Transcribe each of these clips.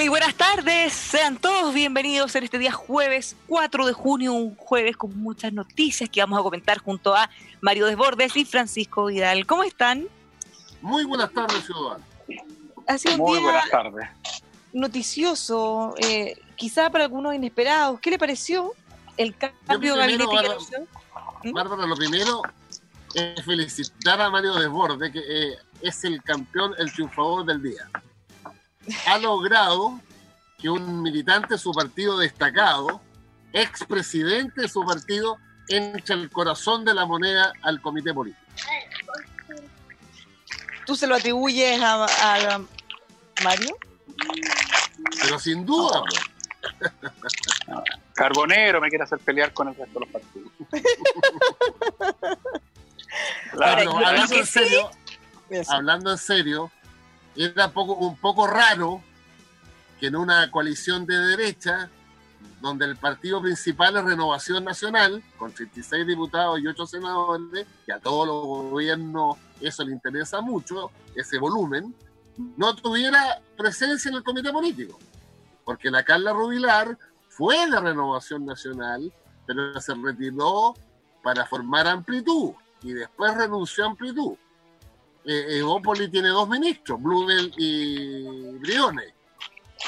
Muy buenas tardes, sean todos bienvenidos en este día jueves 4 de junio, un jueves con muchas noticias que vamos a comentar junto a Mario Desbordes y Francisco Vidal. ¿Cómo están? Muy buenas tardes, ciudadano. Ha sido un Muy día buenas tardes. noticioso, eh, quizá para algunos inesperados. ¿Qué le pareció el cambio de gabinete Bárbara? ¿Mm? Bárbara, lo primero es felicitar a Mario Desbordes, que eh, es el campeón, el triunfador del día. Ha logrado que un militante de su partido destacado, expresidente de su partido, entre el corazón de la moneda al comité político. ¿Tú se lo atribuyes a, a Mario? Pero sin duda, pues, Carbonero me quiere hacer pelear con el resto de los partidos. Ahora, en serio, hablando en serio, era poco, un poco raro que en una coalición de derecha, donde el partido principal es Renovación Nacional, con 36 diputados y 8 senadores, que a todos los gobiernos eso le interesa mucho, ese volumen, no tuviera presencia en el comité político. Porque la Carla Rubilar fue de Renovación Nacional, pero se retiró para formar Amplitud y después renunció a Amplitud eh, Evópoli tiene dos ministros, Blumel y Briones.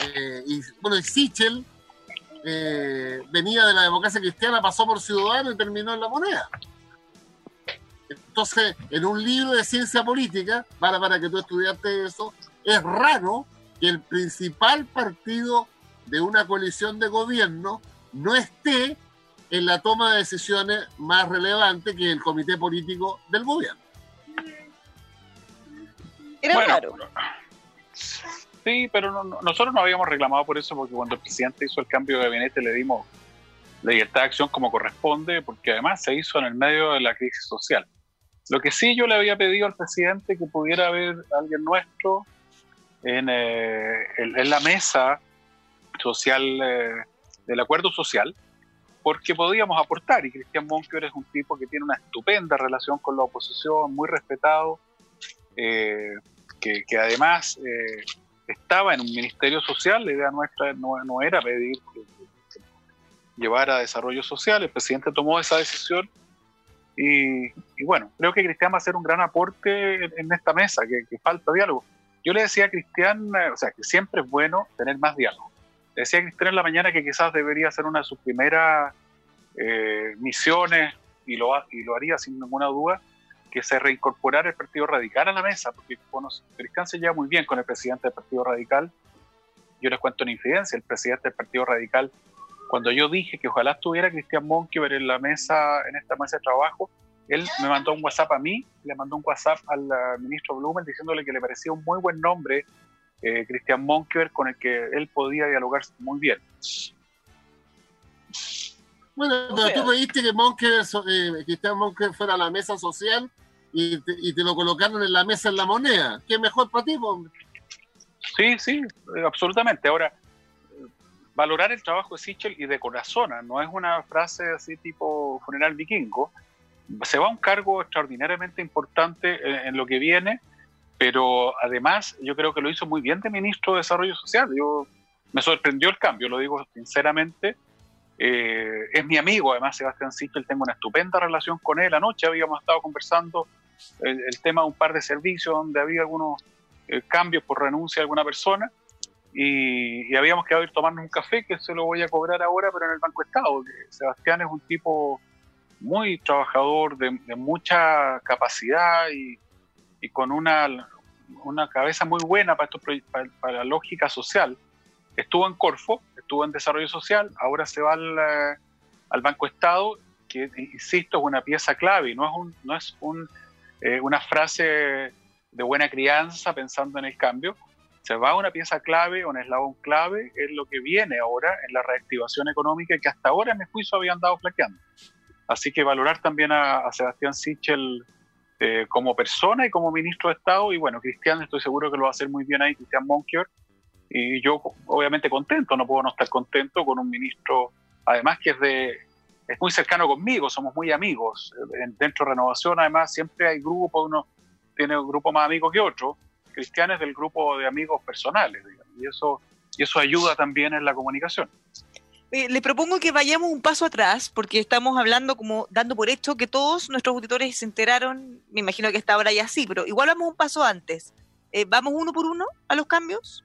Eh, y bueno, y Sichel eh, venía de la democracia cristiana, pasó por Ciudadano y terminó en la moneda. Entonces, en un libro de ciencia política, para, para que tú estudiaste eso, es raro que el principal partido de una coalición de gobierno no esté en la toma de decisiones más relevante que el comité político del gobierno. Era Bueno, raro. Sí, pero no- no- nosotros no habíamos reclamado por eso, porque cuando el presidente hizo el cambio de gabinete le dimos la libertad de acción como corresponde, porque además se hizo en el medio de la crisis social. Lo que sí yo le había pedido al presidente que pudiera haber alguien nuestro en, eh, en- en la mesa social eh, del acuerdo social, porque podíamos aportar, y Cristian Monkever es un tipo que tiene una estupenda relación con la oposición, muy respetado, eh, que, además eh, estaba en un ministerio social, la idea nuestra no, no era pedir que, llevara a desarrollo social, el presidente tomó esa decisión y, bueno, creo que Cristian va a hacer un gran aporte en, esta mesa, que, falta diálogo. Yo le decía a Cristian, eh, o sea, que siempre es bueno tener más diálogo. Le decía a Cristian en la mañana que quizás debería ser una de sus primeras eh, misiones, y lo, y lo haría sin ninguna duda, que se reincorporara el Partido Radical a la mesa, porque bueno, Cristian se lleva muy bien con el presidente del Partido Radical. Yo les cuento una infidencia, el presidente del Partido Radical, cuando yo dije que ojalá estuviera Cristian Monkever en la mesa, en esta mesa de trabajo, él me mandó un WhatsApp a mí, le mandó un WhatsApp al ministro Blumen diciéndole que le parecía un muy buen nombre eh, Cristian Monkever con el que él podía dialogar muy bien. Bueno, pero tú pediste que Monker, so- eh, Cristian Monker fuera a la mesa social y te, y te lo colocaron en la mesa en la moneda. ¿Qué mejor para ti? po? Sí, sí, eh, absolutamente. Ahora, eh, valorar el trabajo de Sichel y de corazón, ¿ah? no es una frase así tipo funeral vikingo. Se va a un cargo extraordinariamente importante en, en lo que viene, pero además yo creo que lo hizo muy bien de ministro de Desarrollo Social. Yo, me sorprendió el cambio, lo digo sinceramente. Eh, es mi amigo, además, Sebastián Sichel, tengo una estupenda relación con él. Anoche habíamos estado conversando el, tema de un par de servicios donde había algunos eh, cambios por renuncia de alguna persona y, habíamos quedado ir tomarnos un café que se lo voy a cobrar ahora, pero en el Banco Estado. Sebastián es un tipo muy trabajador, de, mucha capacidad y, con una, una cabeza muy buena para, esto, para, la lógica social. Estuvo en Corfo, estuvo en Desarrollo Social, ahora se va al, eh, al Banco Estado, que, insisto, es una pieza clave, no es, un, no es un, eh, una frase de buena crianza pensando en el cambio. Se va a una pieza clave, un eslabón clave, es lo que viene ahora en la reactivación económica que hasta ahora en mi juicio habían dado flaqueando. Así que valorar también a, Sebastián Sichel eh, como persona y como ministro de Estado. Y bueno, Cristian, estoy seguro que lo va a hacer muy bien ahí, Cristian Monkier. Y yo, obviamente, contento, no puedo no estar contento con un ministro, además que es de es muy cercano conmigo, somos muy amigos. Dentro de Renovación, además, siempre hay grupos, uno tiene un grupo más amigo que otro. Cristian es del grupo de amigos personales, y eso, y eso ayuda también en la comunicación. Eh, le propongo que vayamos un paso atrás, porque estamos hablando como dando por hecho que todos nuestros auditores se enteraron, me imagino que está ahora ya sí, pero igual vamos un paso antes. Eh, ¿Vamos uno por uno a los cambios?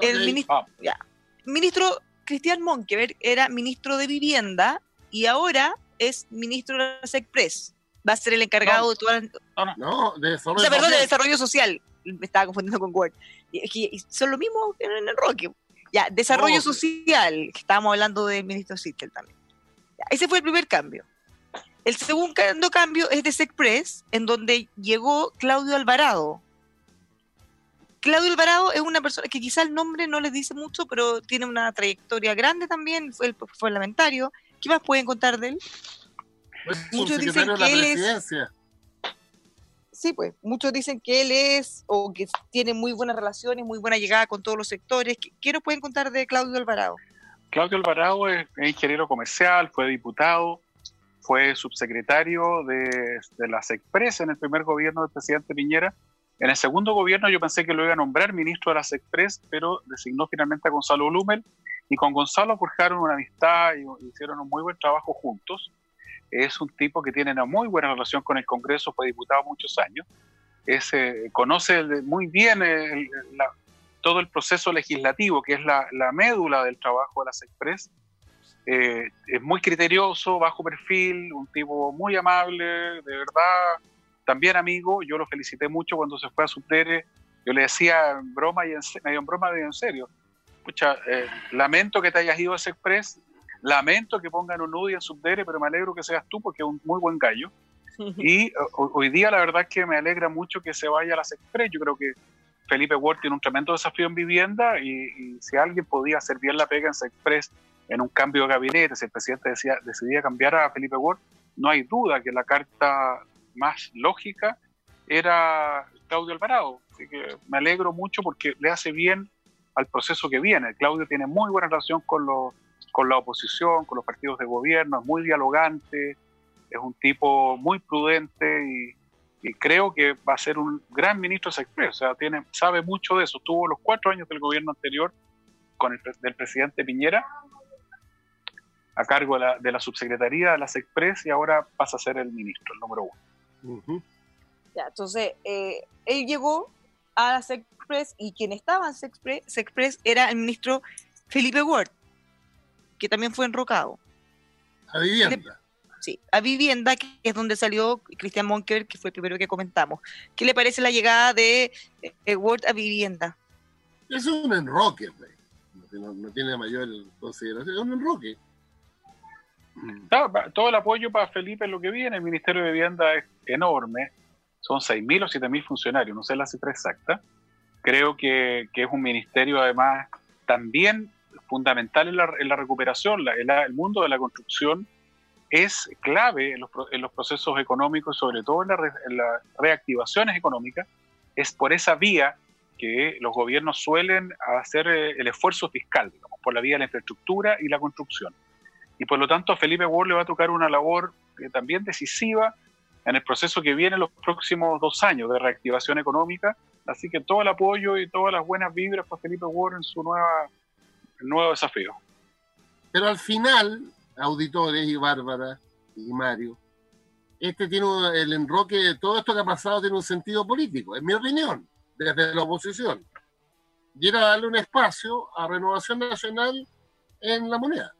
El ministro, ya. ministro Cristian Monkever era ministro de Vivienda y ahora es ministro de la SECPRES. Va a ser el encargado de toda la... No, de desarrollo, o perdón, de desarrollo social. Me estaba confundiendo con Word. Y, son lo mismo en el Roque. Ya, desarrollo social, que estábamos hablando del ministro Sittel también. ese fue el primer cambio. El segundo cambio es de SECPRES, en donde llegó Claudio Alvarado. Claudio Alvarado es una persona que quizá el nombre no les dice mucho, pero tiene una trayectoria grande también, fue el parlamentario. ¿Qué más pueden contar de él? muchos dicen que él es sí, pues, muchos dicen que él es o que tiene muy buenas relaciones, muy buena llegada con todos los sectores. ¿Qué, nos pueden contar de Claudio Alvarado? Claudio Alvarado es, ingeniero comercial, fue diputado, fue subsecretario de, de las Express en el primer gobierno del presidente Piñera. En el segundo gobierno yo pensé que lo iba a nombrar ministro de las Express, pero designó finalmente a Gonzalo Blumel y con Gonzalo forjaron una amistad y hicieron un muy buen trabajo juntos es un tipo que tiene una muy buena relación con el Congreso, fue diputado muchos años, es, eh, conoce muy bien todo el proceso legislativo, que es la, médula del trabajo de las Express. Eh, es muy criterioso, bajo perfil, un tipo muy amable, de verdad, también amigo. Yo lo felicité mucho cuando se fue a Subdere. Yo le decía en broma y en, medio en broma, medio en serio. Pucha, eh, lamento que te hayas ido a ese Express, Lamento que pongan un Nudi en Subdere, pero me alegro que seas tú porque es un muy buen gallo. Y hoy día la verdad es que me alegra mucho que se vaya a las Express. Yo creo que Felipe Ward tiene un tremendo desafío en vivienda y, si alguien podía hacer bien la pega en Express en un cambio de gabinete, si el presidente decía, decidía cambiar a Felipe Ward, no hay duda que la carta más lógica era Claudio Alvarado. Así que me alegro mucho porque le hace bien al proceso que viene. Claudio tiene muy buena relación con los con la oposición, con los partidos de gobierno, es muy dialogante, es un tipo muy prudente y, creo que va a ser un gran ministro de o sea, tiene, sabe mucho de eso, tuvo los cuatro años del gobierno anterior con el del presidente Piñera a cargo de la, de la subsecretaría de la Sexpress y ahora pasa a ser el ministro, el número uno. Ya, entonces, eh, él llegó a la Sexpress y quien estaba en Sexpress era el ministro Felipe Ward que también fue enrocado. A vivienda. Sí, a vivienda, que es donde salió Cristian Monker, que fue el primero que comentamos. ¿Qué le parece la llegada de eh, Word a vivienda? Es un enroque, no, tiene mayor consideración, es un enroque. todo el apoyo para Felipe en lo que viene, el Ministerio de Vivienda es enorme, son 6.000 o 7.000 funcionarios, no sé la cifra exacta. Creo que, que es un ministerio además también fundamental en la, recuperación. el mundo de la construcción es clave en los, en los procesos económicos, sobre todo en, las reactivaciones económicas. Es por esa vía que los gobiernos suelen hacer eh, el esfuerzo fiscal, digamos, por la vía de la infraestructura y la construcción. Y por lo tanto Felipe Ward le va a tocar una labor también decisiva en el proceso que viene los próximos dos años de reactivación económica. Así que todo el apoyo y todas las buenas vibras para Felipe Ward en su nueva, nuevo desafío. Pero al final, auditores y Bárbara y Mario, este tiene el enroque de todo esto que ha pasado tiene un sentido político, en mi opinión, desde la oposición. Y era darle un espacio a Renovación Nacional en la moneda.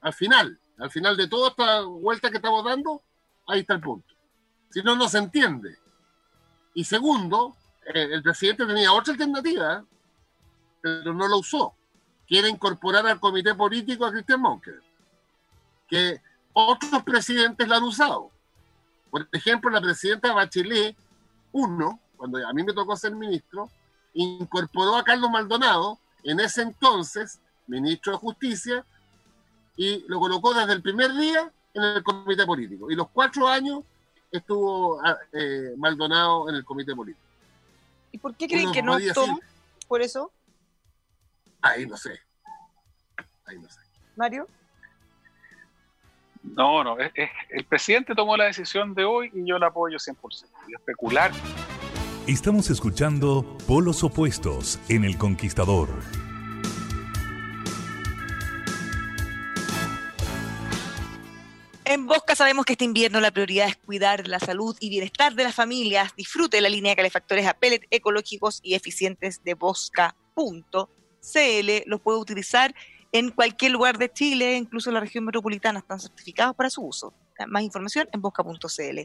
Al final, al final de toda esta vuelta que estamos dando, ahí está el punto. Si no, no se entiende. Y segundo, eh, el presidente tenía otra alternativa, pero no lo usó. Quiere incorporar al comité político a Cristian Monker, que otros presidentes la han usado. Por ejemplo, la presidenta Bachelet, uno, cuando a mí me tocó ser ministro, incorporó a Carlos Maldonado, en ese entonces ministro de Justicia, y lo colocó desde el primer día en el comité político. Y los cuatro años estuvo ah, eh, Maldonado en el comité político. ¿Y por qué creen que no optó por eso? Ahí no sé. Ahí no sé. Mario. No, no, el presidente tomó la decisión de hoy y yo la apoyo 100%. Y especular. Estamos escuchando Polos Opuestos en El Conquistador. En Bosca sabemos que este invierno la prioridad es cuidar la salud y bienestar de las familias. Disfrute la línea de calefactores a pellet ecológicos y eficientes de Bosca.cl. Los puede utilizar en cualquier lugar de Chile, incluso en la región metropolitana, están certificados para su uso. Más información en bosca.cl.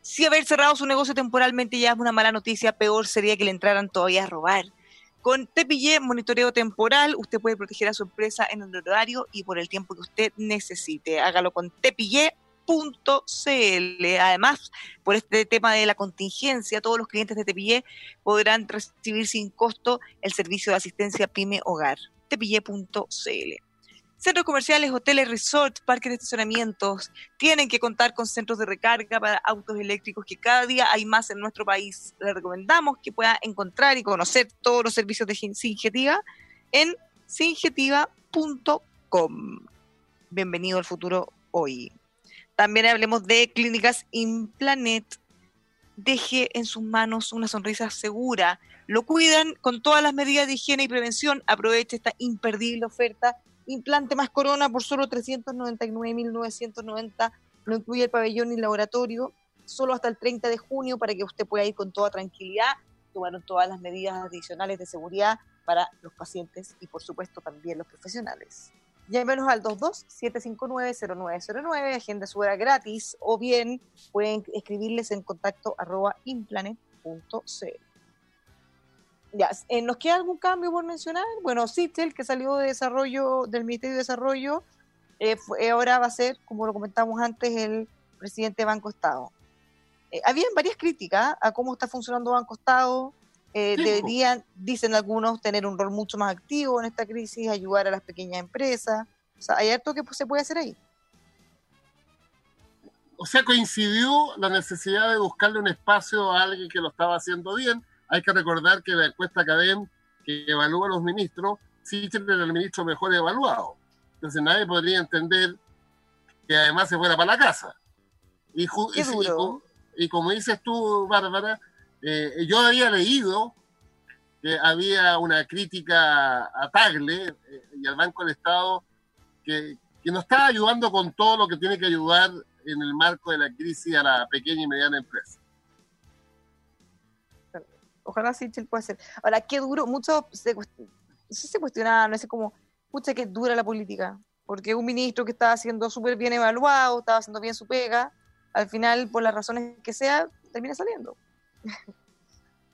Si haber cerrado su negocio temporalmente ya es una mala noticia, peor sería que le entraran todavía a robar. Con Tepillé Monitoreo Temporal, usted puede proteger a su empresa en el horario y por el tiempo que usted necesite. Hágalo con tepillé.cl. Además, por este tema de la contingencia, todos los clientes de Tepillé podrán recibir sin costo el servicio de asistencia PYME Hogar. Tepillé.cl. Centros comerciales, hoteles, resorts, parques de estacionamientos tienen que contar con centros de recarga para autos eléctricos que cada día hay más en nuestro país. Le recomendamos que pueda encontrar y conocer todos los servicios de Singetiva en singetiva.com. Bienvenido al futuro hoy. También hablemos de clínicas Implanet. Deje en sus manos una sonrisa segura. Lo cuidan con todas las medidas de higiene y prevención. Aproveche esta imperdible oferta implante más corona por solo 399.990, no incluye el pabellón ni el laboratorio, solo hasta el 30 de junio para que usted pueda ir con toda tranquilidad. Tomaron todas las medidas adicionales de seguridad para los pacientes y por supuesto también los profesionales. Llámenos al 22-759-0909, agenda su gratis, o bien pueden escribirles en contacto arroba implanet.cl. Ya, eh, ¿nos queda algún cambio por mencionar? Bueno, Citel, que salió de desarrollo del Ministerio de Desarrollo, eh, eh, ahora va a ser, como lo comentamos antes, el presidente de Banco Estado. habían varias críticas a cómo está funcionando Banco Estado. Deberían, dicen algunos, tener un rol mucho más activo en esta crisis, ayudar a las pequeñas empresas. O sea, hay algo que se puede hacer ahí. O sea, coincidió la necesidad de buscarle un espacio a alguien que lo estaba haciendo bien hay que recordar que la encuesta Academ que evalúa a los ministros, sí era el ministro mejor evaluado. Entonces nadie podría entender que además se fuera para la casa. Y, y, como dices tú, Bárbara, eh, yo había leído que había una crítica a Tagle eh, y al Banco del Estado que, que nos está ayudando con todo lo que tiene que ayudar en el marco de la crisis a la pequeña y mediana empresa. Ojalá Sichel pueda ser. Ahora, qué duro, mucho se, se cuestionaba, no sé cómo, pucha, qué dura la política. Porque un ministro que estaba siendo súper bien evaluado, estaba haciendo bien su pega, al final, por las razones que sea, termina saliendo.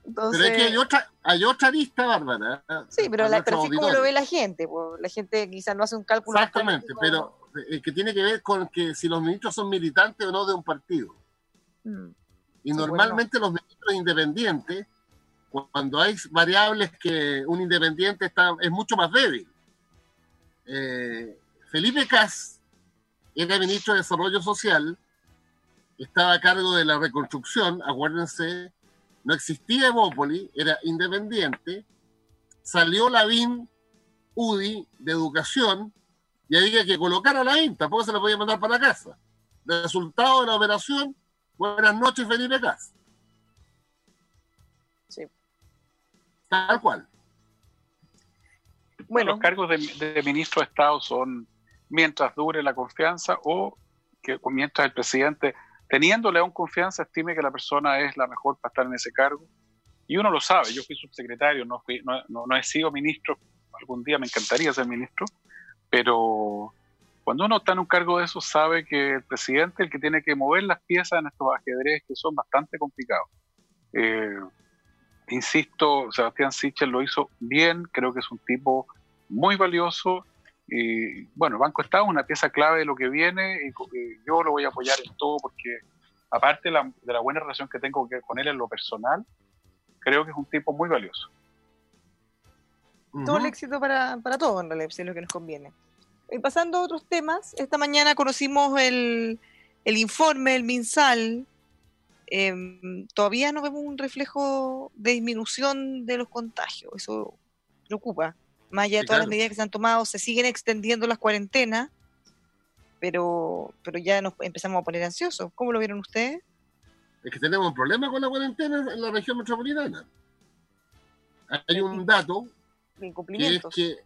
Entonces, pero es que hay otra, hay otra lista, Bárbara. Sí, pero, la, pero cómo lo ve la gente. Pues, la gente quizás no hace un cálculo. Exactamente, pero eh, que tiene que ver con que si los ministros son militantes o no de un partido. Mm. Y normalmente los ministros independientes cuando hay variables que un independiente está, es mucho más débil. Eh, Felipe Cas era ministro de Desarrollo Social, estaba a cargo de la reconstrucción, acuérdense, no existía Evópoli, era independiente, salió la BIN UDI de Educación y había que colocar a la BIN, tampoco se la podía mandar para la casa. Resultado de la operación, Buenas noches, Felipe Cas. Sí. Tal cual. Bueno. Los cargos de, ministro de Estado son mientras dure la confianza o que mientras el presidente, teniéndole aún confianza, estime que la persona es la mejor para estar en ese cargo. Y uno lo sabe, yo fui subsecretario, no, fui, no, no he sido ministro, algún día me encantaría ser ministro, pero cuando uno está en un cargo de eso, sabe que el presidente es el que tiene que mover las piezas en estos ajedrez que son bastante complicados. Eh, insisto, Sebastián Sichel lo hizo bien, creo que es un tipo muy valioso. Y bueno, Banco Estado es una pieza clave de lo que viene y, yo lo voy a apoyar en todo porque, aparte de la, buena relación que tengo con él en lo personal, creo que es un tipo muy valioso. Todo el éxito para, para todos, en realidad, si es lo que nos conviene. Y pasando a otros temas, esta mañana conocimos el, informe, el MinSal. Em, todavía no vemos un reflejo de disminución de los contagios. Eso preocupa. Más allá de todas las medidas que se han tomado, se siguen extendiendo las cuarentenas, pero, pero ya nos empezamos a poner ansiosos. ¿Cómo lo vieron ustedes? Es que tenemos un problema con la cuarentena en la región metropolitana. Hay un dato que es que,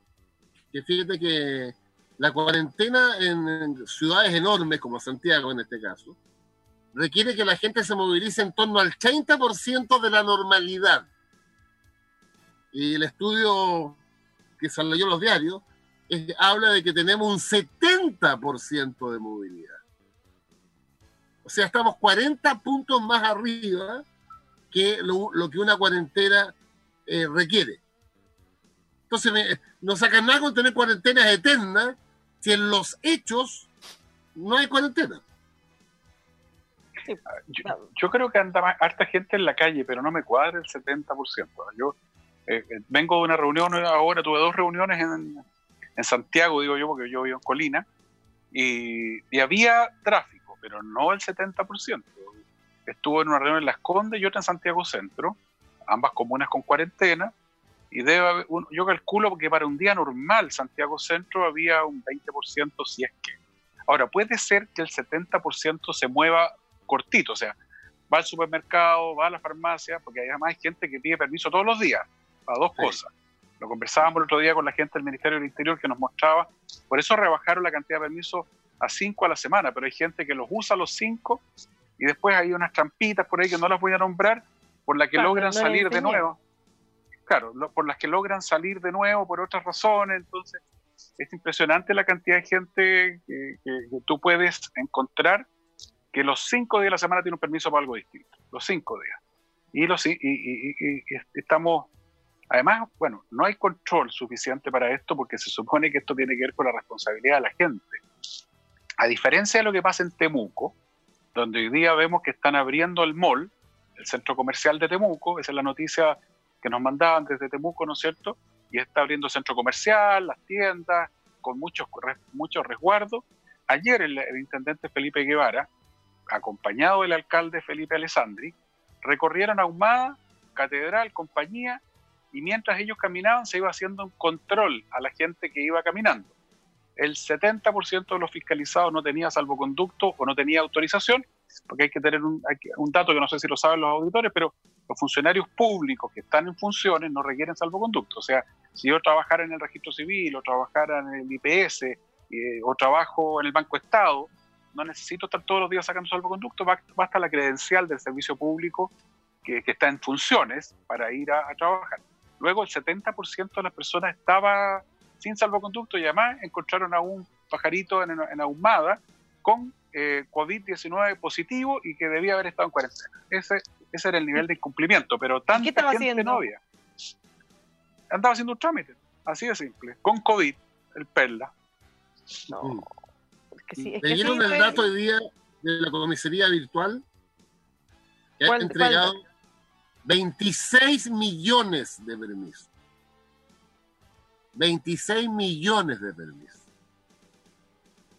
que fíjate que la cuarentena en, ciudades enormes como Santiago en este caso requiere que la gente se movilice en torno al 30% de la normalidad. Y el estudio que salió en los diarios habla de que tenemos un 70% de movilidad. O sea, estamos 40 puntos más arriba que lo, que una cuarentena eh, requiere. Entonces, no sacan nada con tener cuarentenas eternas si en los hechos no hay cuarentena. Yo, creo que anda harta gente en la calle, pero no me cuadra el 70%. Yo eh, eh, vengo de una reunión ahora, tuve dos reuniones en, en Santiago, digo yo, porque yo vivo en Colina, y, y, había tráfico, pero no el 70%. Estuve en una reunión en Las Condes y otra en Santiago Centro, ambas comunas con cuarentena, y debe haber, yo calculo que para un día normal Santiago Centro había un 20% si es que. Ahora, puede ser que el 70% se mueva cortito, o sea, va al supermercado, va a la farmacia, porque además hay gente que pide permiso todos los días para dos cosas. Lo conversábamos el otro día con la gente del Ministerio del Interior que nos mostraba, por eso rebajaron la cantidad de permisos a cinco a la semana, pero hay gente que los usa los cinco y después hay unas trampitas por ahí que no las voy a nombrar, por la que logran salir de nuevo claro, por las que logran salir de nuevo por otras razones. Entonces, es impresionante la cantidad de gente que, tú puedes encontrar que los cinco días de la semana tiene un permiso para algo distinto. Los cinco días. Y, los, y, estamos, además, bueno, no hay control suficiente para esto porque se supone que esto tiene que ver con la responsabilidad de la gente. A diferencia de lo que pasa en Temuco, donde hoy día vemos que están abriendo el mall, el centro comercial de Temuco, esa es la noticia que nos mandaban desde Temuco, ¿no es cierto? Y está abriendo centro comercial, las tiendas, con muchos, muchos resguardos. Ayer el, intendente Felipe Guevara, acompañado del alcalde Felipe Alessandri, recorrieron Ahumada, Catedral, compañía, y mientras ellos caminaban se iba haciendo un control a la gente que iba caminando. El 70% de los fiscalizados no tenía salvoconducto o no tenía autorización, porque hay que tener un, un dato que no sé si lo saben los auditores, pero los funcionarios públicos que están en funciones no requieren salvoconducto. O sea, si yo trabajara en el registro civil o trabajara en el IPS eh, o trabajo en el Banco Estado, no necesito estar todos los días sacando salvoconducto, basta la credencial del servicio público que, está en funciones para ir a, trabajar. Luego el 70% de las personas estaba sin salvoconducto y además encontraron a un pajarito en, en Ahumada con eh, COVID-19 positivo y que debía haber estado en cuarentena. Ese, ese era el nivel de incumplimiento, pero tanta ¿Qué estaba gente haciendo? no Andaba haciendo un trámite, así de simple, con COVID, el Perla. No. Mm. Es que dieron el dato de día de la comisaría virtual? Que ha entregado 26 millones de permisos. 26 millones de permisos.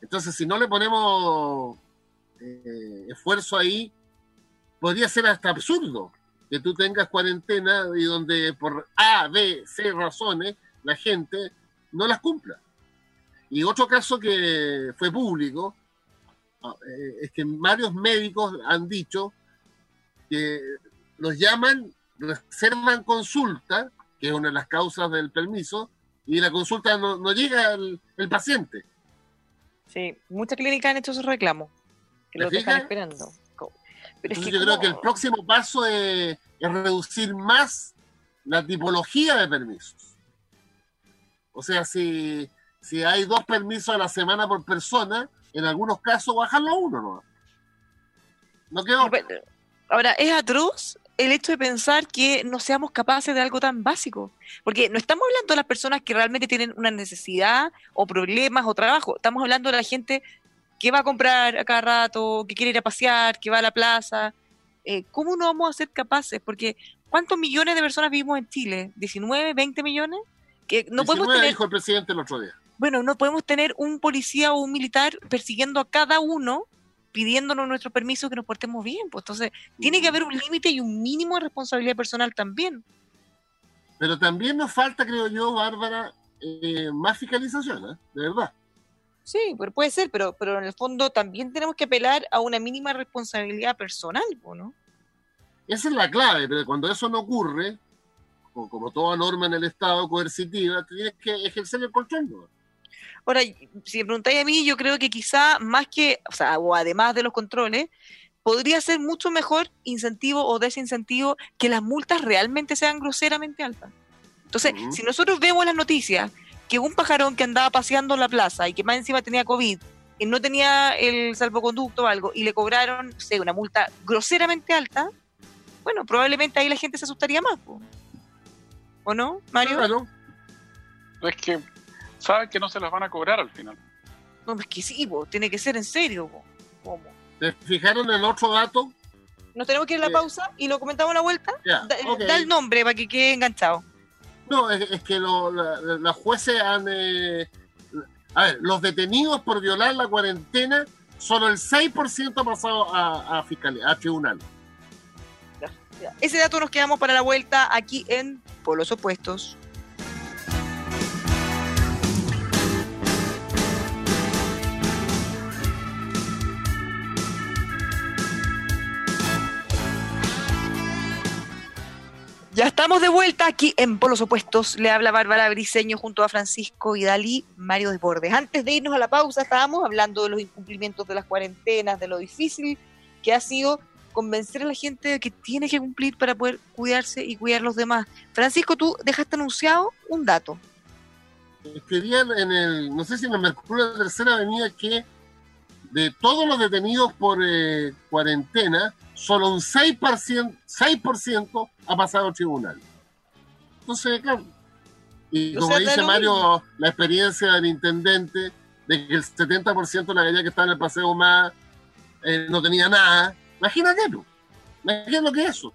Entonces, si no le ponemos eh, esfuerzo ahí, podría ser hasta absurdo que tú tengas cuarentena y donde por A, B, C razones la gente no las cumpla. Y otro caso que fue público ah, eh, es que varios médicos han dicho que los llaman, reservan consulta, que es una de las causas del permiso, y la consulta no, llega al el paciente. Sí, muchas clínicas han hecho esos reclamos, que lo están esperando. Pero yo creo que el próximo paso es, reducir más la tipología de permisos. O sea, si, si hay dos permisos a la semana por persona, en algunos casos bajarlo a uno, ¿no? No quedó. Ahora, es atroz el hecho de pensar que no seamos capaces de algo tan básico. Porque no estamos hablando de las personas que realmente tienen una necesidad o problemas o trabajo. Estamos hablando de la gente que va a comprar a cada rato, que quiere ir a pasear, que va a la plaza. Eh, ¿Cómo no vamos a ser capaces? Porque ¿cuántos millones de personas vivimos en Chile? ¿19, 20 millones? Que no podemos tener... dijo el presidente el otro día. Bueno, no podemos tener un policía o un militar persiguiendo a cada uno pidiéndonos nuestro permiso que nos portemos bien. Pues entonces, tiene que haber un límite y un mínimo de responsabilidad personal también. Pero también nos falta, creo yo, Bárbara, eh, más fiscalización, ¿eh? de verdad. Sí, pero puede ser, pero, pero en el fondo también tenemos que apelar a una mínima responsabilidad personal, ¿no? Esa es la clave, pero cuando eso no ocurre, como, toda norma en el Estado coercitiva, tienes que ejercer el control. ¿no? Ahora, si me preguntáis a mí, yo creo que quizá más que, o sea, o además de los controles, podría ser mucho mejor incentivo o desincentivo que las multas realmente sean groseramente altas. Entonces, si nosotros vemos las noticias que un pajarón que andaba paseando en la plaza y que más encima tenía COVID y no tenía el salvoconducto o algo y le cobraron, no sé, una multa groseramente alta, bueno, probablemente ahí la gente se asustaría más. ¿O no, Mario? Claro. Es que saben que no se las van a cobrar al final. No, es que sí, tiene que ser en serio. ¿Cómo? ¿Se fijaron en otro dato? Nos tenemos que ir a la pausa y lo comentamos a la vuelta. da, el nombre para que quede enganchado. No, es, que los jueces han... Eh, a ver, los detenidos por violar la cuarentena, solo el 6% ha pasado a, a fiscalía, a tribunal. Ese dato nos quedamos para la vuelta aquí en Polos Opuestos. Ya estamos de vuelta aquí en Polos Opuestos. Le habla Bárbara Briseño junto a Francisco y Dalí, Mario Desbordes. Antes de irnos a la pausa, estábamos hablando de los incumplimientos de las cuarentenas, de lo difícil que ha sido convencer a la gente de que tiene que cumplir para poder cuidarse y cuidar a los demás. Francisco, tú dejaste anunciado un dato. Escribían en el, no sé si en el Mercurio de la Tercera Avenida, que de todos los detenidos por eh, cuarentena, solo un 6%, 6 ha pasado al tribunal. Entonces, claro, y como dice Mario, la experiencia del intendente de que el 70% de la gallina que estaba en el paseo más eh, no tenía nada. Imagínate, imagínate lo que es eso.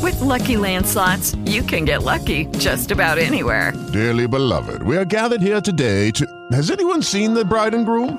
With lucky landslots, you can get lucky just about anywhere. Dearly beloved, we are gathered here today to. Has anyone seen the bride and groom?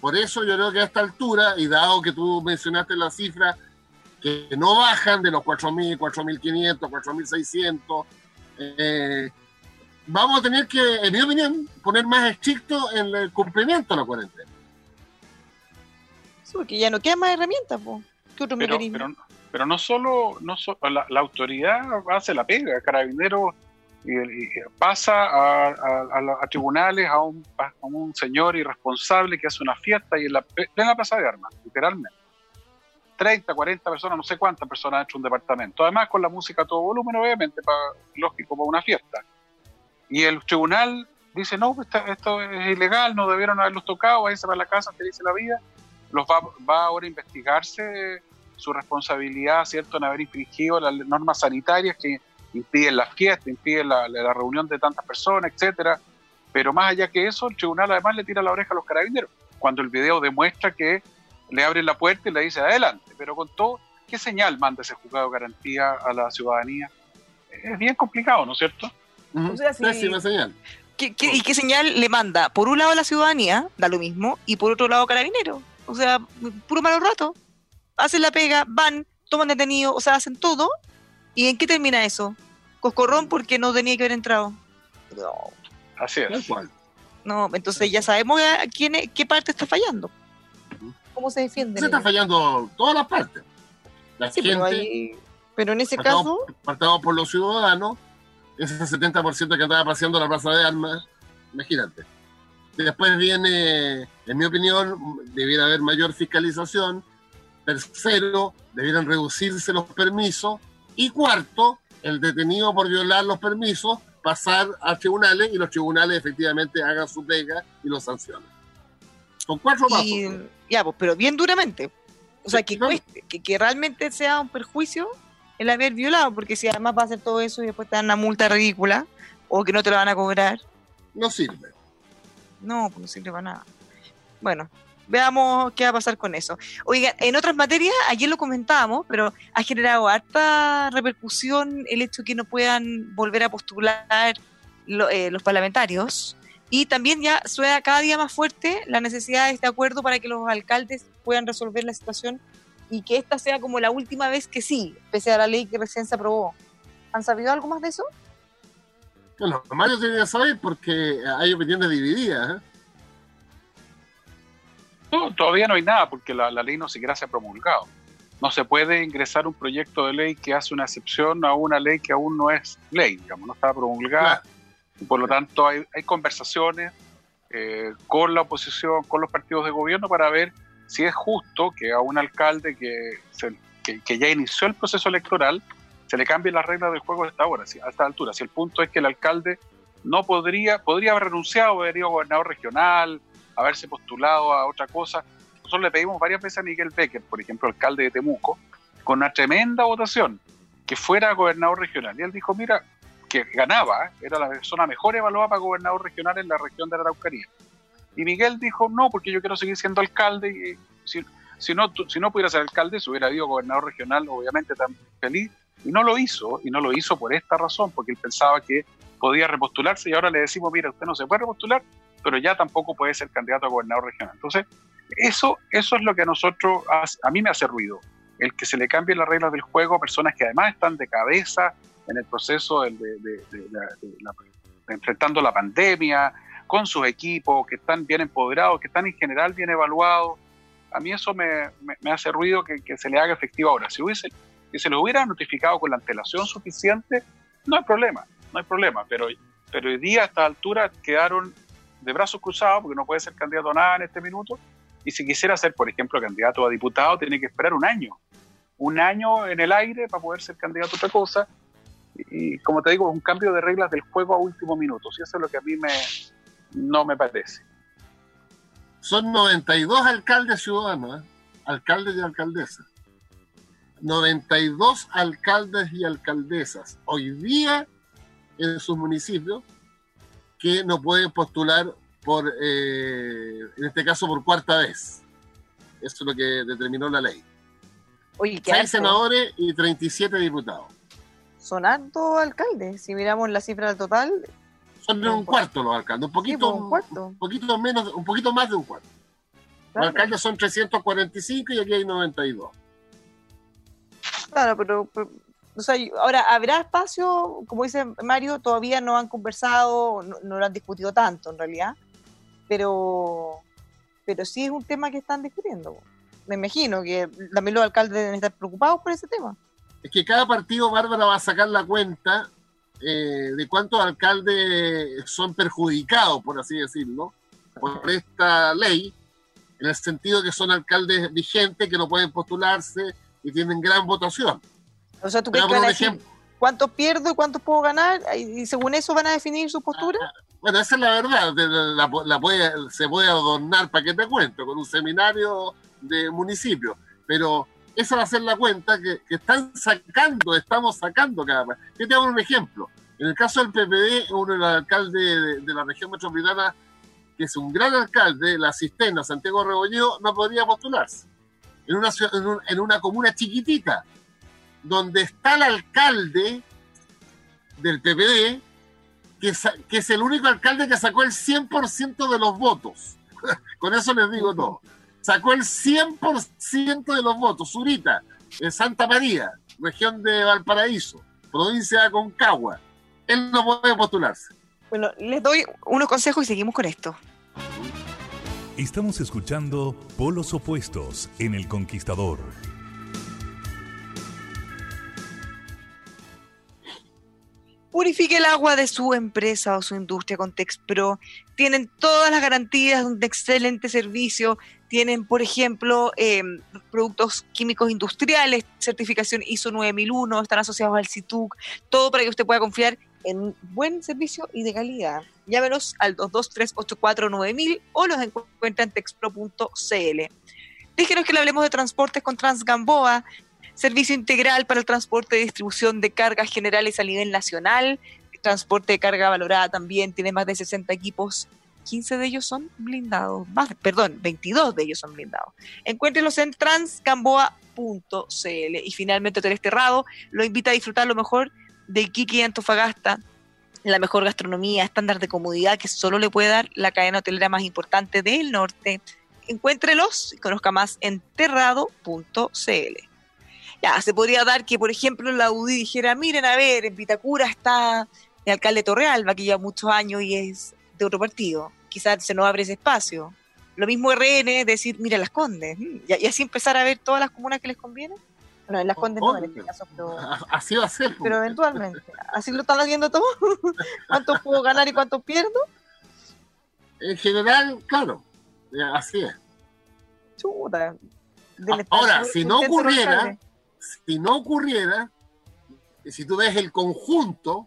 Por eso yo creo que a esta altura, y dado que tú mencionaste las cifras que no bajan de los 4.000, 4.500, 4.600, eh, vamos a tener que, en mi opinión, poner más estricto en el cumplimiento de la cuarentena. Sí, porque ya no queda más herramientas, ¿qué otro pero, pero, no solo, no la, la, autoridad hace la pega, Carabineros y, pasa a, tribunales a un, un, señor irresponsable que hace una fiesta y en la plena plaza de armas, literalmente. 30, 40 personas, no sé cuántas personas dentro de un departamento. Además, con la música a todo volumen, obviamente, para, lógico, para una fiesta. Y el tribunal dice, no, esto, esto es ilegal, no debieron haberlos tocado, váyanse para la casa, te dice la vida. Los va, va ahora a investigarse su responsabilidad, ¿cierto?, en haber infringido las normas sanitarias que impiden la fiesta, impiden la, la, reunión de tantas personas, etcétera. Pero más allá que eso, el tribunal además le tira la oreja a los carabineros, cuando el video demuestra que le abren la puerta y le dice adelante, pero con todo, ¿qué señal manda ese juzgado de garantía a la ciudadanía? Es bien complicado, ¿no es cierto? O sea, si- Pésima señal. ¿Qué- qué- ¿Y qué señal le manda? Por un lado a la ciudadanía, da lo mismo, y por otro lado a Carabineros. O sea, puro malo rato. Hacen la pega, van, toman detenido, o sea, hacen todo. ¿Y en qué termina eso? Coscorrón porque no tenía que haber entrado. No, Así Tal es. cual. no, entonces ya sabemos a quién, es- qué parte está fallando. ¿Cómo se defiende? Se está fallando todas las partes. La Sí, gente, pero, ahí- pero en ese partamos, caso, partamos por los ciudadanos, ese 70% que andaba paseando la plaza de armas, imagínate. Después viene, en mi opinión, debiera haber mayor fiscalización. Tercero, debieran reducirse los permisos. Y cuarto, el detenido por violar los permisos, pasar a tribunales y los tribunales efectivamente hagan su pega y lo sancionen. Son cuatro pasos. y, ya, pues, pero bien duramente. O sea, que cueste, que, que realmente sea un perjuicio el haber violado, porque si además va a hacer todo eso y después te dan una multa ridícula o que no te la van a cobrar, No sirve. no, pues no sirve para nada. Bueno, veamos qué va a pasar con eso. Oiga, en otras materias, ayer lo comentábamos, pero ha generado harta repercusión el hecho que no puedan volver a postular eh, los parlamentarios. Y también ya suena cada día más fuerte la necesidad de este acuerdo para que los alcaldes puedan resolver la situación y que esta sea como la última vez que sí, pese a la ley que recién se aprobó. ¿Han sabido algo más de eso? Bueno, Mario tiene que saber porque hay opiniones divididas. ¿eh? No, todavía no hay nada porque la, la ley no siquiera se ha promulgado. No se puede ingresar un proyecto de ley que hace una excepción a una ley que aún no es ley, digamos, no está promulgada. Claro. Y por lo tanto, hay, hay conversaciones eh, con la oposición, con los partidos de gobierno para ver si es justo que a un alcalde que, se- que, que ya inició el proceso electoral se le cambien las reglas del juego a esta hora, si- a esta altura. Si el punto es que el alcalde no podría, podría haber renunciado, haber ido gobernador regional, haberse postulado a otra cosa. Nosotros le pedimos varias veces a Miguel Becker, por ejemplo, alcalde de Temuco, con una tremenda votación, que fuera gobernador regional. Y él dijo, mira, que ganaba, ¿eh? era la persona mejor evaluada para gobernador regional en la región de la Araucanía. Y Miguel dijo, no, porque yo quiero seguir siendo alcalde y si, no, si no pudiera ser alcalde, si hubiera ido gobernador regional, obviamente tan feliz. Y no lo hizo, y no lo hizo por esta razón, porque él pensaba que podía repostularse y ahora le decimos, mira, usted no se puede repostular, pero ya tampoco puede ser candidato a gobernador regional. Entonces, eso, eso es lo que a nosotros, a mí me hace ruido, el que se le cambien las reglas del juego a personas que además están de cabeza en el proceso de, de- la- enfrentando la pandemia, con sus equipos, que están bien empoderados, que están en general bien evaluados. A mí eso me, me- hace ruido que, que se le haga efectivo ahora. Si, hubiese, si se lo hubiera notificado con la antelación suficiente, no hay problema, no hay problema. Pero, pero hoy día a esta altura quedaron de brazos cruzados porque no puede ser candidato a nada en este minuto. Y si quisiera ser, por ejemplo, candidato a diputado, tiene que esperar un año. Un año en el aire para poder ser candidato a otra cosa. Y como te digo, es un cambio de reglas del juego a último minuto. Y eso es lo que a mí me, no me parece. Son 92 alcaldes ciudadanos, ¿eh? alcaldes y alcaldesas. 92 alcaldes y alcaldesas hoy día en sus municipios que no pueden postular por, eh, en este caso, por cuarta vez. Eso es lo que determinó la ley. Oye, qué 6 harto. senadores y 37 diputados. Son hartos alcaldes. Si miramos la cifra total, Son de un cuarto los alcaldes, un sí, poquito, pues, un poquito menos, un poquito más de un cuarto. Los alcaldes son 345 y aquí hay 92. Claro, pero, pero, o ahora, ¿habrá espacio? Como dice Mario, todavía no han conversado, no, no lo han discutido tanto en realidad, pero, pero sí es un tema que están discutiendo. Me imagino que también los alcaldes deben estar preocupados por ese tema. Es que cada partido, Bárbara, va a sacar la cuenta eh, de cuántos alcaldes son perjudicados, por así decirlo, por esta ley, en el sentido que son alcaldes vigentes que no pueden postularse y tienen gran votación. O sea, ¿tú crees que van a decir ejemplo. cuántos pierdo y cuántos puedo ganar? Y según eso van a definir su postura. Bueno, esa es la verdad. de- de- la- la puede- se puede adornar, para que te cuento, con un seminario de municipio. Pero esa va a ser la cuenta que, que están sacando, estamos sacando cada vez. Yo te hago un ejemplo. En el caso del PPD, uno de los alcaldes de, de la región metropolitana, que es un gran alcalde, la Cisterna, Santiago Rebolledo, no podría postularse. en una, en, un- en una comuna chiquitita, donde está el alcalde del PPD, que, es el único alcalde que sacó el 100% de los votos. Con eso les digo todo. Sacó el 100% de los votos. Zurita, en Santa María, región de Valparaíso, provincia de Aconcagua. Él no puede postularse. Bueno, les doy unos consejos y seguimos con esto. Estamos escuchando Polos Opuestos en El Conquistador. Purifique el agua de su empresa o su industria con Texpro. Tienen todas las garantías de un excelente servicio. Tienen, por ejemplo, eh, productos químicos industriales, certificación ISO 9001, están asociados al CITUC, todo para que usted pueda confiar en buen servicio y de calidad. Llámenos al 223-849000 o los encuentra en texpro.cl. Díganos que le hablemos de transportes con Transgamboa, servicio integral para el transporte y distribución de cargas generales a nivel nacional, transporte de carga valorada también, tiene más de 60 equipos, 15 de ellos son blindados, más, perdón, 22 de ellos son blindados. Encuéntrenlos en transgamboa.cl y finalmente Hotel Esterrado lo invita a disfrutar lo mejor de Iquique y Antofagasta, la mejor gastronomía, estándar de comodidad que solo le puede dar la cadena hotelera más importante del norte. Encuéntrelos y conozca más en terrado.cl. Ya, se podría dar que, por ejemplo, la UDI dijera, miren, a ver, en Vitacura está el alcalde Torrealba, que lleva muchos años y es de otro partido. Quizás se nos abre ese espacio. Lo mismo RN, decir, mira, Las Condes. mm, Y, así empezar a ver todas las comunas que les conviene. No, en Las Condes no, en este caso, pero, Así va a ser. pero eventualmente. Así lo están haciendo todos. ¿Cuánto puedo ganar y cuánto pierdo? En general, claro, así es. Chuta. Ahora, si no ocurriera. Si no ocurriera, si tú ves el conjunto,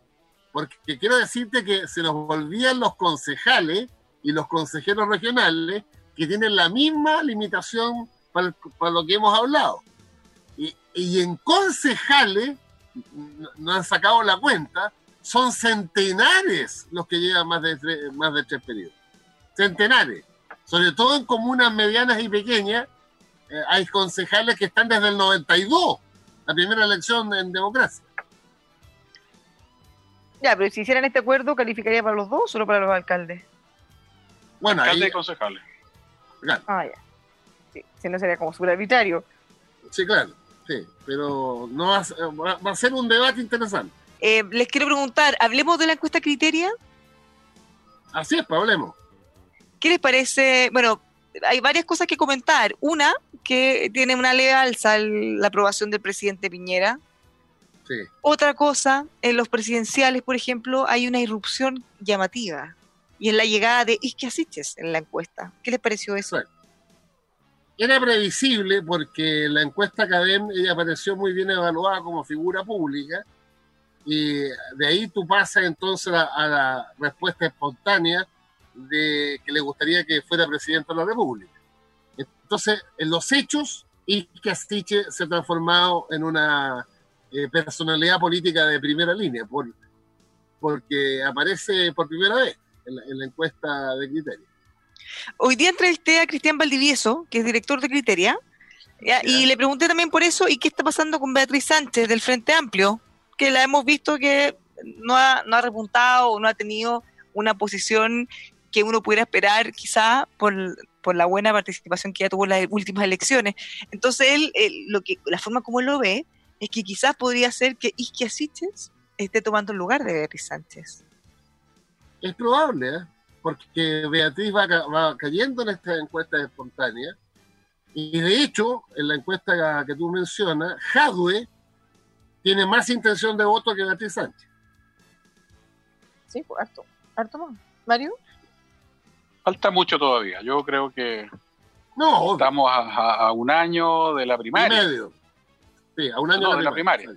porque quiero decirte que se nos volvían los concejales y los consejeros regionales que tienen la misma limitación para, lo que hemos hablado. Y, en concejales, no, no han sacado la cuenta, son centenares los que llevan más de, tres- más de tres periodos. Centenares. Sobre todo en comunas medianas y pequeñas, eh, hay concejales que están desde el 92, la primera elección en democracia. Ya, pero si hicieran este acuerdo, ¿calificaría para los dos o solo para los alcaldes? Bueno, Alcalde ahí, y concejales. claro, Ah, ya. Sí, si no sería como súper arbitrario. sí, claro, sí, pero no va, a ser- va- va a ser un debate interesante. Eh, les quiero preguntar, hablemos de la encuesta Criteria. Así es, pues hablemos. ¿Qué les parece? Bueno, hay varias cosas que comentar. Una, que tiene una leve alza el- la aprobación del presidente Piñera. Sí. Otra cosa, en los presidenciales, por ejemplo, hay una irrupción llamativa. Y en la llegada de Isque Asiches en la encuesta. ¿Qué les pareció eso? Bueno, Era previsible porque la encuesta Cadem ella apareció muy bien evaluada como figura pública y de ahí tú pasas entonces a, a la respuesta espontánea de que le gustaría que fuera presidente de la República. Entonces, en los hechos, Ike Astiche se ha transformado en una eh, personalidad política de primera línea, por, porque aparece por primera vez en la, en la encuesta de criterio. Hoy día entrevisté a Cristian Valdivieso, que es director de Criteria, ya, y le pregunté también por eso y qué está pasando con Beatriz Sánchez del Frente Amplio, que la hemos visto que no ha, no ha repuntado o no ha tenido una posición que uno pudiera esperar quizá por, por la buena participación que ya tuvo en las últimas elecciones. Entonces él, él, lo que, la forma como él lo ve es que quizás podría ser que Isquia Siches esté tomando el lugar de Beatriz Sánchez. Es probable, ¿eh? porque Beatriz va, ca- va cayendo en esta encuesta espontánea. Y de hecho, en la encuesta que tú mencionas, Jadwe tiene más intención de voto que Beatriz Sánchez. Sí, pues harto, harto más. Mario. Falta mucho todavía. Yo creo que No, estamos a, a- a un año de la y primaria. medio. Sí, a un año No, de la primaria.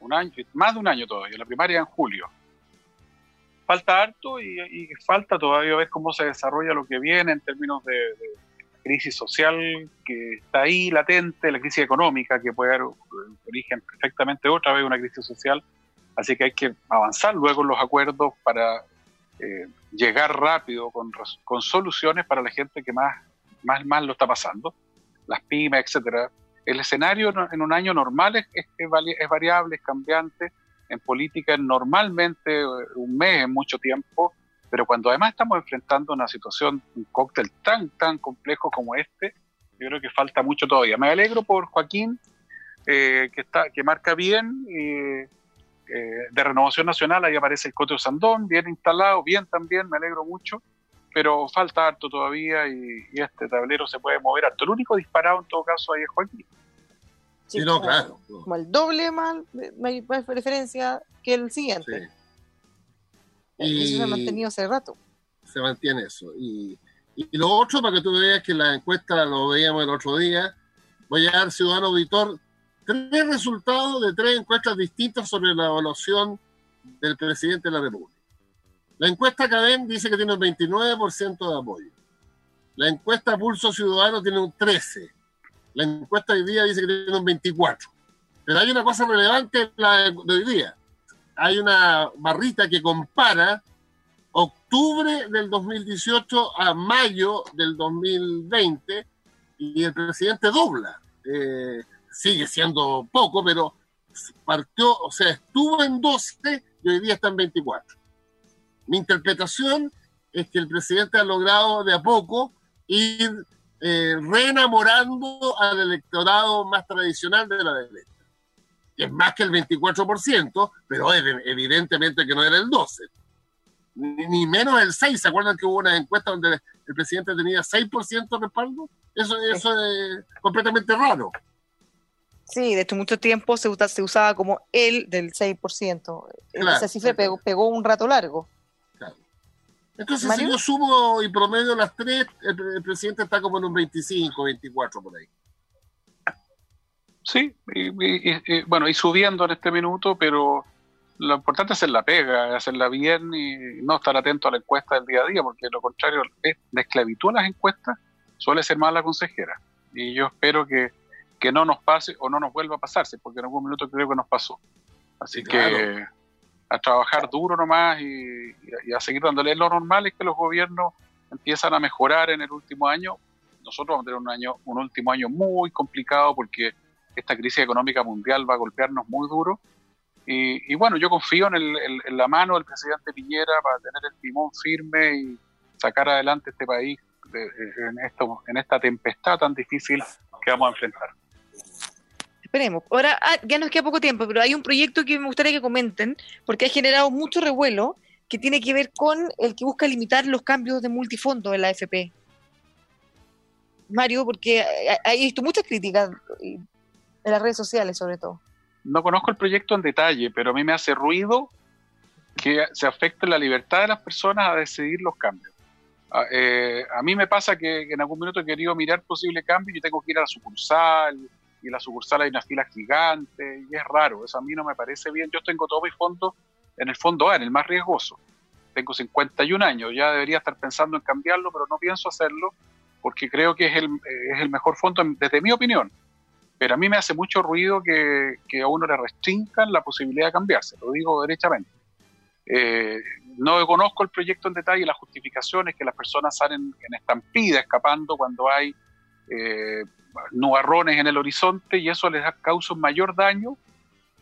Un año, más de un año todavía. La primaria en julio. Falta harto y, y falta todavía ver cómo se desarrolla lo que viene en términos de, de crisis social que está ahí latente, la crisis económica que puede dar origen perfectamente otra vez una crisis social. Así que hay que avanzar luego en los acuerdos para eh, llegar rápido con, con soluciones para la gente que más, más, más lo está pasando, las pymes, etcétera. el escenario en un año normal es, es, es variable, es cambiante. En política normalmente eh, un mes es mucho tiempo, pero cuando además estamos enfrentando una situación, un cóctel tan, tan complejo como este, yo creo que falta mucho todavía. Me alegro por Joaquín, eh, que, está, que marca bien. Eh, de Renovación Nacional, ahí aparece el Coteo Sandón, bien instalado, bien también, me alegro mucho pero falta harto todavía y, este tablero se puede mover harto. El único disparado en todo caso ahí es Joaquín. Sí, no, claro. Como el doble más, más preferencia que el siguiente. Y eso se ha mantenido hace rato. Se mantiene eso. Y, y, lo otro, para que tú veas que la encuesta lo veíamos el otro día, voy a dar, ciudadano auditor, tres resultados de tres encuestas distintas sobre la evaluación del presidente de la República. La encuesta Cadén dice que tiene un 29% de apoyo. La encuesta Pulso Ciudadano tiene un 13%. La encuesta hoy día dice que tiene un 24%. Pero hay una cosa relevante la de hoy día. Hay una barrita que compara octubre del 2018 a mayo del 2020 y el presidente dobla. Eh, sigue siendo poco, pero partió, o sea, estuvo en 12 y hoy día está en 24. Mi interpretación es que el presidente ha logrado de a poco ir eh, reenamorando al electorado más tradicional de la derecha. Que es más que el 24%, pero evidentemente que no era el 12%. Ni, menos el 6%. ¿Se acuerdan que hubo una encuesta donde el presidente tenía 6% de respaldo? Eso, eso es completamente raro. Sí, de hecho mucho tiempo se, se usaba como el del 6%. Esa cifra pegó un rato largo. Entonces, si yo sumo y promedio las tres, el, presidente está como en un 25, 24 por ahí. Sí, y, bueno, y subiendo en este minuto, pero lo importante es hacer la pega, hacerla bien y no estar atento a la encuesta del día a día, porque lo contrario, la esclavitud a las encuestas suele ser mala consejera. Y yo espero que, que no nos pase o no nos vuelva a pasarse, porque en algún minuto creo que nos pasó. Así que a trabajar duro nomás y, a seguir dándole. Lo normal es que los gobiernos empiezan a mejorar en el último año. Nosotros vamos a tener un, año, un último año muy complicado porque esta crisis económica mundial va a golpearnos muy duro. Y, bueno, yo confío en, el, en, la mano del presidente Piñera para tener el timón firme y sacar adelante este país en, esto, en esta tempestad tan difícil que vamos a enfrentar esperemos. Ahora, ah, ya nos queda poco tiempo, pero hay un proyecto que me gustaría que comenten, porque ha generado mucho revuelo, que tiene que ver con el que busca limitar los cambios de multifondo en la AFP. Mario, porque hay visto muchas críticas en las redes sociales, sobre todo. No conozco el proyecto en detalle, pero a mí me hace ruido que se afecte la libertad de las personas a decidir los cambios. a ah, eh, mí me pasa que en algún minuto he querido mirar posible cambio y tengo que ir a la sucursal, y la sucursal hay una fila gigante y es raro, eso a mí no me parece bien. Yo tengo todo mi fondo en el fondo A, en el más riesgoso. Tengo 51 años, ya debería estar pensando en cambiarlo, pero no pienso hacerlo porque creo que es el, es el mejor fondo desde mi opinión. Pero a mí me hace mucho ruido que, que a uno le restringan la posibilidad de cambiarse, lo digo derechamente. Eh, no conozco el proyecto en detalle, las justificaciones que las personas salen en estampida escapando cuando hay eh, nubarrones en el horizonte y eso les causa un mayor daño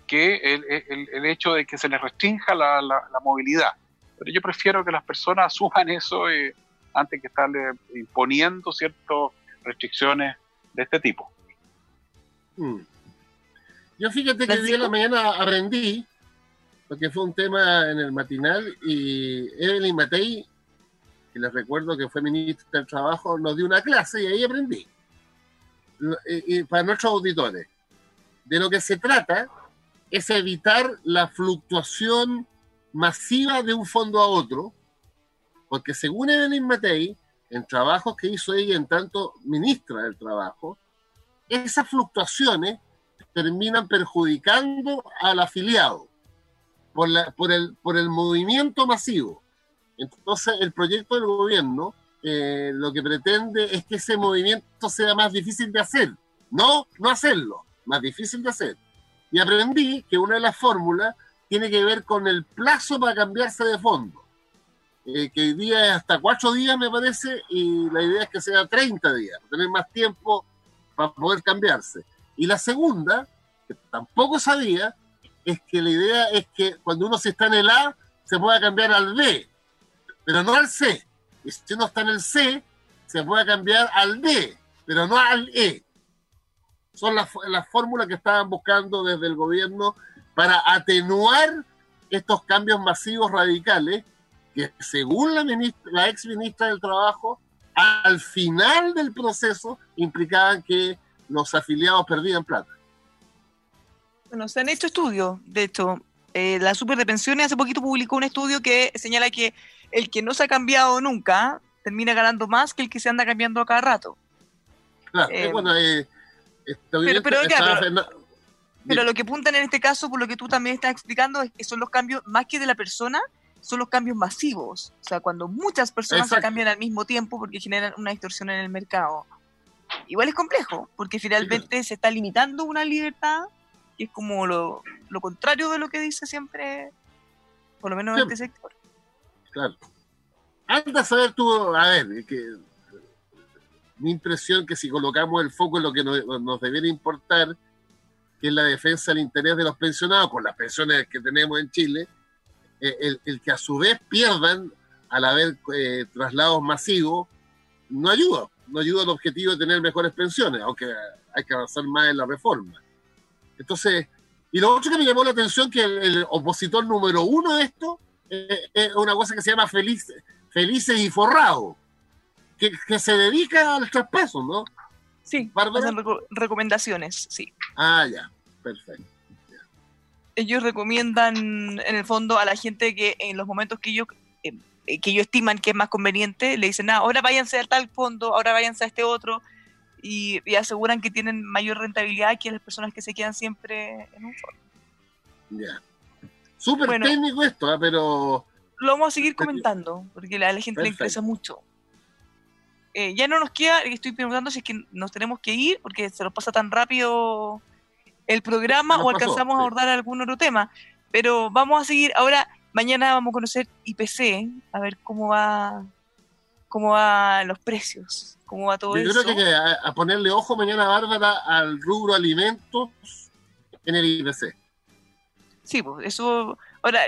que el, hecho de que se les restrinja la, movilidad. Pero yo prefiero que las personas asuman eso eh, antes que estarle imponiendo ciertas restricciones de este tipo. Mm. Yo fíjate que el día de la mañana aprendí, porque fue un tema en el matinal, y Evelyn Matei, que les recuerdo que fue ministra del Trabajo, nos dio una clase y ahí aprendí y para nuestros auditores, de lo que se trata es evitar la fluctuación masiva de un fondo a otro, porque según Evelyn Matei, en trabajos que hizo ella en tanto ministra del Trabajo, esas fluctuaciones terminan perjudicando al afiliado por, la, por, el, por el movimiento masivo. Entonces, el proyecto del gobierno eh, lo que pretende es que ese movimiento sea más difícil de hacer. No, no hacerlo, más difícil de hacer. Y aprendí que una de las fórmulas tiene que ver con el plazo para cambiarse de fondo. Eh, que hoy día es hasta cuatro días, me parece, y la idea es que sea 30 días, tener más tiempo para poder cambiarse. Y la segunda, que tampoco sabía, es que la idea es que cuando uno se está en el A, se pueda cambiar al B, pero no al C. Y si uno está en el C, se puede cambiar al D, pero no al E. Son las, las fórmulas que estaban buscando desde el gobierno para atenuar estos cambios masivos radicales que según la ex ministra del Trabajo, al final del proceso implicaban que los afiliados perdían plata. Bueno, se han hecho estudios, de hecho, eh, la Super de Pensiones hace poquito publicó un estudio que señala que el que no se ha cambiado nunca termina ganando más que el que se anda cambiando a cada rato. Claro, eh, bueno, eh, pero, pero, claro, pero lo que apuntan en este caso, por lo que tú también estás explicando, es que son los cambios más que de la persona, son los cambios masivos. O sea, cuando muchas personas se cambian al mismo tiempo porque generan una distorsión en el mercado. Igual es complejo, porque finalmente se está limitando una libertad que es como lo, contrario de lo que dice siempre, por lo menos en este sector. Claro. Antes a saber tú, a ver, mi impresión que si colocamos el foco en lo que nos, nos debería importar, que es la defensa del interés de los pensionados, con las pensiones que tenemos en Chile, eh, el, que a su vez pierdan al haber eh, traslados masivos, no ayuda, no ayuda al objetivo de tener mejores pensiones, aunque hay que avanzar más en la reforma. Entonces, y lo otro que me llamó la atención que el, opositor número uno de esto eh, una cosa que se llama Feliz, Felices y Forrado, que, se dedica al traspaso, ¿no? Sí, hacen recomendaciones, sí. Ah, ya, perfecto ellos recomiendan en el fondo a la gente que en los momentos que ellos eh, que ellos estiman que es más conveniente, le dicen, ah, ahora váyanse a tal fondo, ahora váyanse a este otro, y, aseguran que tienen mayor rentabilidad que las personas que se quedan siempre en un fondo. Ya. Súper técnico esto, ¿ah? pero... Lo vamos a seguir comentando, porque a la gente le interesa mucho. Eh, ya no nos queda, estoy preguntando si es que nos tenemos que ir, porque se nos pasa tan rápido el programa o alcanzamos a abordar algún otro tema. Pero vamos a seguir. Ahora, mañana vamos a conocer IPC, a ver cómo va cómo van los precios, cómo va todo eso. Yo creo que a, a, ponerle ojo mañana, Bárbara, al rubro alimentos en el IPC. Sí, pues eso. Ahora,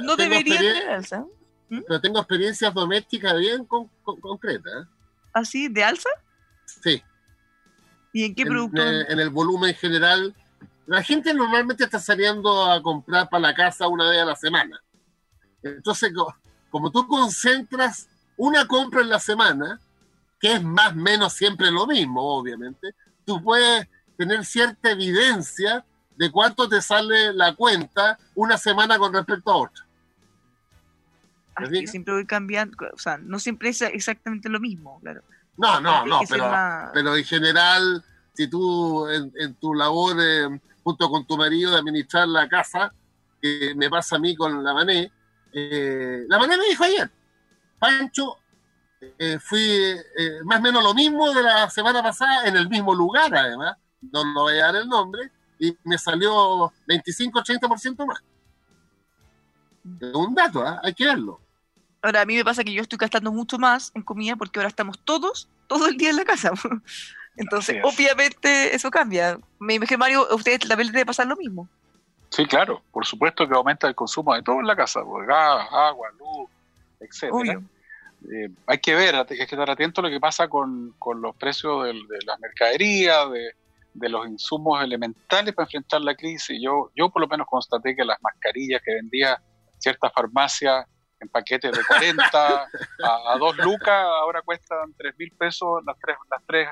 no debería tener alza. ¿Mm? Pero tengo experiencias domésticas bien concretas. ¿eh? ¿Ah, sí? ¿De alza? Sí. ¿Y en qué producto? en el volumen general la gente normalmente está saliendo a comprar para la casa una vez a la semana. Entonces, como tú concentras una compra en la semana, que es más o menos siempre lo mismo, obviamente, tú puedes tener cierta evidencia de cuánto te sale la cuenta una semana con respecto a otra. Así siempre voy cambiando, o sea, no siempre es exactamente lo mismo, claro. No, no, no, pero, pero en general, si tú en, tu labor eh, junto con tu marido de administrar la casa, que me pasa a mí con la Mané. Eh, la Mané me dijo ayer, Pancho, eh, fui eh, más o menos lo mismo de la semana pasada, en el mismo lugar además, no lo voy a dar el nombre, y me salió 25-30% más. un dato, hay que verlo. Ahora, a mí me pasa que yo estoy gastando mucho más en comida porque ahora estamos todos, todo el día en la casa. Entonces, obviamente, eso cambia. Me imagino, Mario, a ustedes también les debe pasar lo mismo. Sí, claro, por supuesto que aumenta el consumo de todo en la casa, pues, gas, agua, luz, etcétera. Eh, hay que ver, hay que estar atento a lo que pasa con, los precios de, las mercaderías, de, los insumos elementales para enfrentar la crisis. Yo, yo por lo menos constaté que las mascarillas que vendía ciertas farmacias en paquetes de 40 a, 2 lucas, ahora cuestan 3 mil pesos las tres, las tres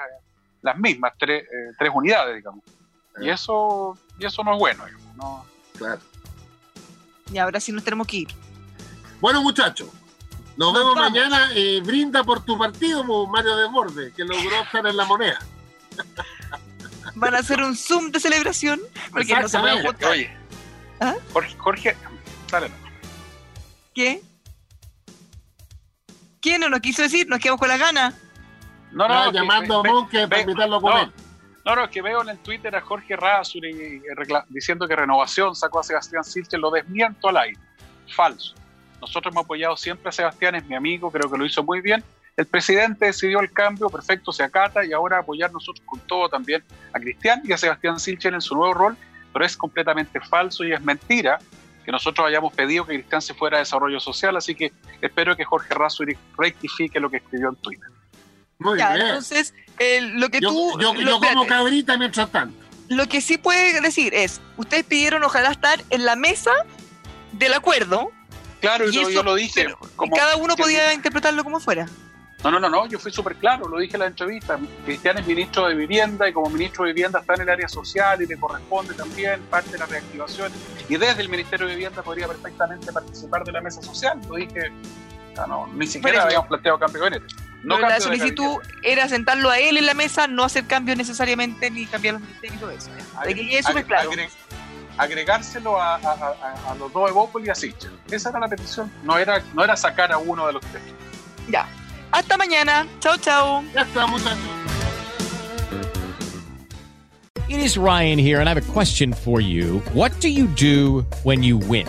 las mismas, tres, eh, tres unidades, digamos. Y eso, y eso no es bueno, ¿no? Claro. Y ahora sí nos tenemos que ir. Bueno, muchachos, nos, vemos mañana y brinda por tu partido, Mario Desbordes, que logró estar en la moneda. Van a hacer un Zoom de celebración. Porque no se Oye, ¿Ah? Jorge, Jorge, dale. ¿Qué? ¿Quién no nos quiso decir? Nos quedamos con la gana. No, no, llamando a Monke para invitarlo a comer. No, no, es que veo en el Twitter a Jorge Razuri diciendo que Renovación sacó a Sebastián Silche, lo desmiento al aire. Falso. Nosotros hemos apoyado siempre a Sebastián, es mi amigo, creo que lo hizo muy bien. El presidente decidió el cambio, perfecto, se acata y ahora apoyar nosotros con todo también a Cristian y a Sebastián Sichel en su nuevo rol, pero es completamente falso y es mentira que nosotros hayamos pedido que Cristian se fuera a desarrollo social, así que espero que Jorge Razo rectifique lo que escribió en Twitter. Muy bien. Entonces, eh, lo que tú... Yo, yo como cabrita mientras tanto. Lo que sí puede decir es, ustedes pidieron ojalá estar en la mesa del acuerdo. Claro, yo, yo, lo dije. Como, cada uno podía interpretarlo como fuera. No, no, no, no, yo fui súper claro, lo dije en la entrevista. Cristian es ministro de Vivienda y como ministro de Vivienda está en el área social y le corresponde también parte de la reactivación. Y desde el Ministerio de Vivienda podría perfectamente participar de la mesa social. Lo dije, no, ni siquiera habíamos planteado cambio de No la solicitud era sentarlo a él en la mesa, no hacer cambios necesariamente ni cambiar los ministerios y todo eso. que claro. agregárselo a, los dos Evópolis y a Sichel. Esa era la petición, no era, no era sacar a uno de los tres. Ya. Hasta mañana. Chao, chao. Ya estamos. It is Ryan here, and I have a question for you. What do you do when you win?